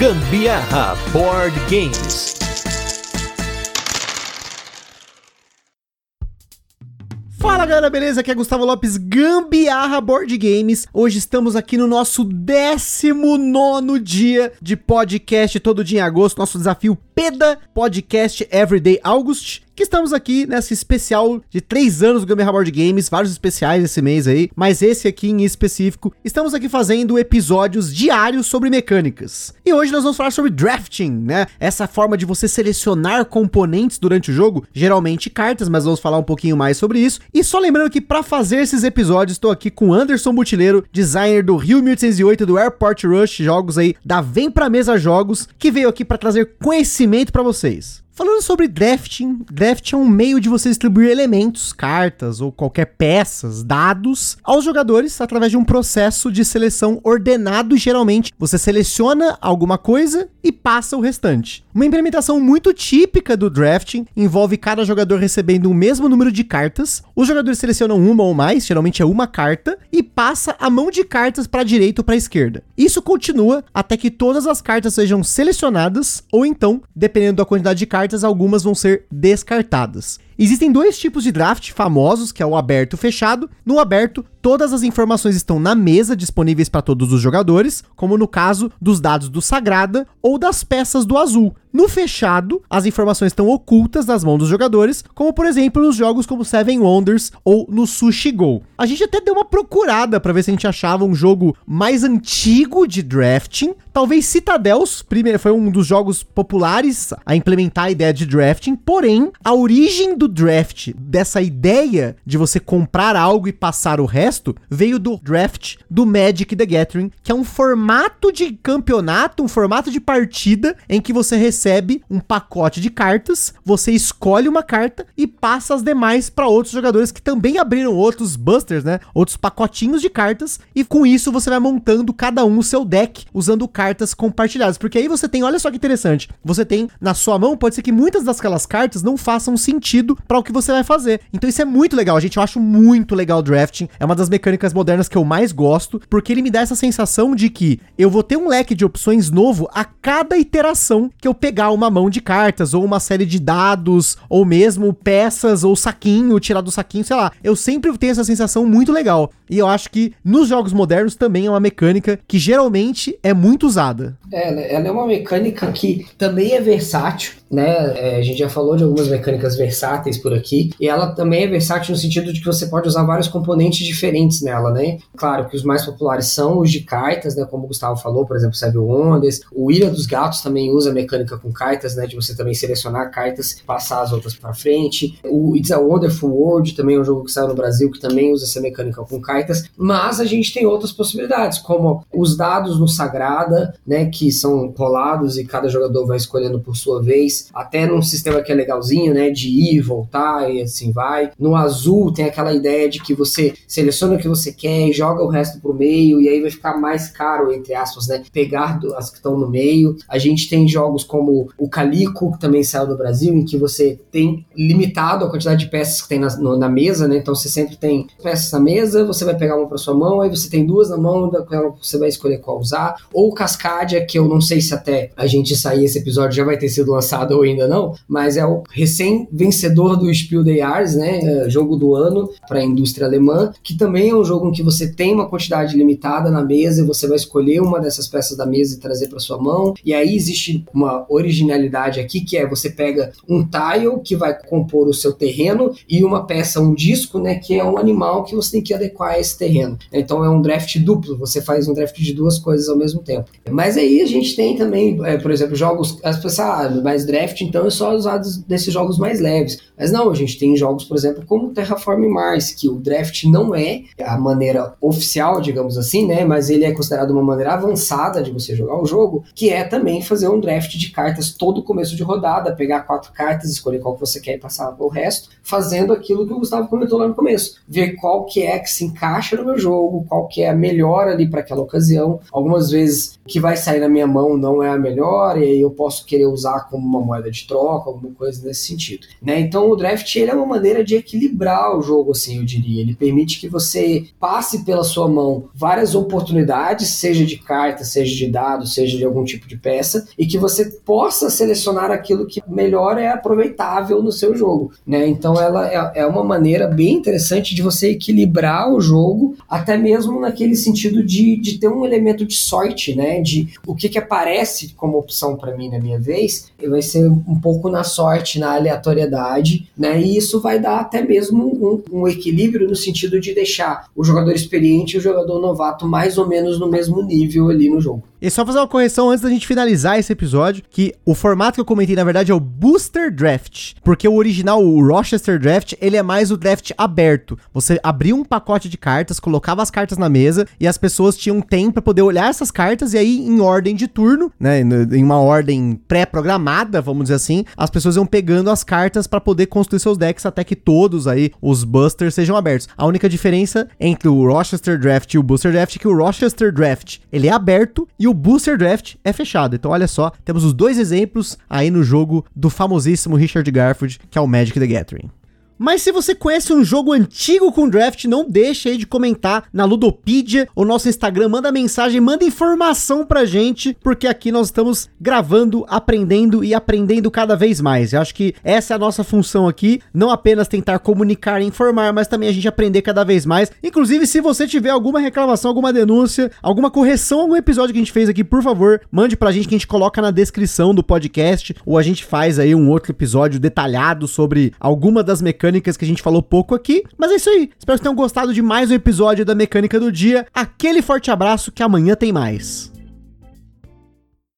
Gambiarra Board Games. Fala galera, beleza? Aqui é Gustavo Lopes, Gambiarra Board Games. Hoje estamos aqui no nosso 19 dia de podcast, todo dia em agosto. Nosso desafio PEDA Podcast Everyday August que estamos aqui nessa especial de três anos do Gamer Board Games, vários especiais esse mês aí, mas esse aqui em específico, estamos aqui fazendo episódios diários sobre mecânicas. E hoje nós vamos falar sobre drafting, né? Essa forma de você selecionar componentes durante o jogo, geralmente cartas, mas vamos falar um pouquinho mais sobre isso. E só lembrando que para fazer esses episódios, estou aqui com Anderson Butileiro, designer do Rio 1808 do Airport Rush, jogos aí da Vem Pra Mesa Jogos, que veio aqui para trazer conhecimento para vocês. Falando sobre drafting, draft é um meio de você distribuir elementos, cartas ou qualquer peças, dados aos jogadores através de um processo de seleção ordenado. Geralmente, você seleciona alguma coisa e passa o restante. Uma implementação muito típica do drafting envolve cada jogador recebendo o mesmo número de cartas. Os jogadores selecionam uma ou mais, geralmente é uma carta, e passa a mão de cartas para a direita ou para a esquerda. Isso continua até que todas as cartas sejam selecionadas ou então, dependendo da quantidade de cartas cartas, algumas vão ser descartadas. Existem dois tipos de draft famosos, que é o aberto e o fechado. No aberto, todas as informações estão na mesa disponíveis para todos os jogadores, como no caso dos dados do Sagrada ou das peças do Azul. No fechado, as informações estão ocultas nas mãos dos jogadores, como por exemplo nos jogos como Seven Wonders ou no Sushi Go. A gente até deu uma procurada para ver se a gente achava um jogo mais antigo de drafting. Talvez Citadels, primeiro foi um dos jogos populares a implementar a ideia de drafting, porém a origem do draft, dessa ideia de você comprar algo e passar o resto, veio do draft do Magic the Gathering, que é um formato de campeonato, um formato de partida em que você recebe um pacote de cartas, você escolhe uma carta e passa as demais para outros jogadores que também abriram outros busters, né? Outros pacotinhos de cartas e com isso você vai montando cada um o seu deck usando cartas compartilhadas, porque aí você tem, olha só que interessante, você tem na sua mão, pode ser que muitas daquelas cartas não façam sentido para o que você vai fazer. Então isso é muito legal, gente. Eu acho muito legal o drafting. É uma das mecânicas modernas que eu mais gosto, porque ele me dá essa sensação de que eu vou ter um leque de opções novo a cada iteração que eu pegar uma mão de cartas, ou uma série de dados, ou mesmo peças, ou saquinho, tirar do saquinho, sei lá. Eu sempre tenho essa sensação muito legal. E eu acho que nos jogos modernos também é uma mecânica que geralmente é muito usada. É, ela é uma mecânica que também é versátil, né? É, a gente já falou de algumas mecânicas versáteis por aqui, e ela também é versátil no sentido de que você pode usar vários componentes diferentes nela, né? Claro que os mais populares são os de cartas, né? Como o Gustavo falou, por exemplo, Seven Wonders. O Ilha dos Gatos também usa mecânica com cartas, né? De você também selecionar cartas passar as outras para frente. O It's a Wonderful World também é um jogo que saiu no Brasil que também usa essa mecânica com cartas, mas a gente tem outras possibilidades, como os dados no Sagrada, né? Que são rolados e cada jogador vai escolhendo por sua vez, até num sistema que é legalzinho, né? De ir voltar e assim vai. No azul tem aquela ideia de que você seleciona o que você quer e joga o resto pro meio, e aí vai ficar mais caro, entre aspas, né? Pegar as que estão no meio. A gente tem jogos como o Calico, que também saiu do Brasil, em que você tem limitado a quantidade de peças que tem na, no, na mesa, né? Então você sempre tem peças na mesa, você vai pegar uma para sua mão, aí você tem duas na mão, você vai escolher qual usar. Ou Cascadia, que eu não sei se até a gente sair esse episódio já vai ter sido lançado ou ainda não, mas é o recém-vencedor do Spiel des Jahres, né? É, jogo do ano para a indústria alemã, que também é um jogo em que você tem uma quantidade limitada na mesa e você vai escolher uma dessas peças da mesa e trazer para sua mão. E aí existe uma originalidade aqui que é você pega um tile que vai compor o seu terreno e uma peça, um disco, né, que é um animal que você tem que adequar a esse terreno. Então é um draft duplo, você faz um draft de duas coisas ao mesmo tempo. Mas aí a gente tem também, é, por exemplo, jogos, as pessoas, ah, mais draft, então é só usar desses jogos mais leves. Mas não, a gente tem jogos, por exemplo, como Terraform Mars, que o draft não é a maneira oficial, digamos assim, né? Mas ele é considerado uma maneira avançada de você jogar o jogo, que é também fazer um draft de cartas cartas todo começo de rodada, pegar quatro cartas, escolher qual que você quer e passar o resto, fazendo aquilo que o Gustavo comentou lá no começo. Ver qual que é que se encaixa no meu jogo, qual que é a melhor ali para aquela ocasião. Algumas vezes o que vai sair na minha mão não é a melhor, e aí eu posso querer usar como uma moeda de troca, alguma coisa nesse sentido. Né? Então o draft ele é uma maneira de equilibrar o jogo, assim, eu diria. Ele permite que você passe pela sua mão várias oportunidades, seja de carta, seja de dado, seja de algum tipo de peça, e que você possa selecionar aquilo que melhor é aproveitável no seu jogo. Né? Então ela é, é uma maneira bem interessante de você equilibrar o jogo, até mesmo naquele sentido de, de ter um elemento de sorte, né? De o que, que aparece como opção para mim na minha vez, vai ser um pouco na sorte, na aleatoriedade, né? E isso vai dar até mesmo um, um equilíbrio no sentido de deixar o jogador experiente e o jogador novato mais ou menos no mesmo nível ali no jogo. E só fazer uma correção antes da gente finalizar esse episódio, que o formato que eu comentei na verdade é o Booster Draft, porque o original, o Rochester Draft, ele é mais o draft aberto. Você abria um pacote de cartas, colocava as cartas na mesa e as pessoas tinham tempo para poder olhar essas cartas e aí em ordem de turno, né, em uma ordem pré-programada, vamos dizer assim, as pessoas iam pegando as cartas para poder construir seus decks até que todos aí os busters sejam abertos. A única diferença entre o Rochester Draft e o Booster Draft é que o Rochester Draft, ele é aberto e o Booster Draft é fechado. Então olha só, temos os dois exemplos aí no jogo do famosíssimo Richard Garfield, que é o Magic the Gathering. Mas se você conhece um jogo antigo com draft, não deixe aí de comentar na Ludopedia ou nosso Instagram, manda mensagem, manda informação pra gente, porque aqui nós estamos gravando, aprendendo e aprendendo cada vez mais. Eu acho que essa é a nossa função aqui, não apenas tentar comunicar e informar, mas também a gente aprender cada vez mais. Inclusive, se você tiver alguma reclamação, alguma denúncia, alguma correção, algum episódio que a gente fez aqui, por favor, mande pra gente que a gente coloca na descrição do podcast, ou a gente faz aí um outro episódio detalhado sobre alguma das mecânicas mecânicas que a gente falou pouco aqui. Mas é isso aí. Espero que tenham gostado de mais um episódio da Mecânica do Dia. Aquele forte abraço que amanhã tem mais.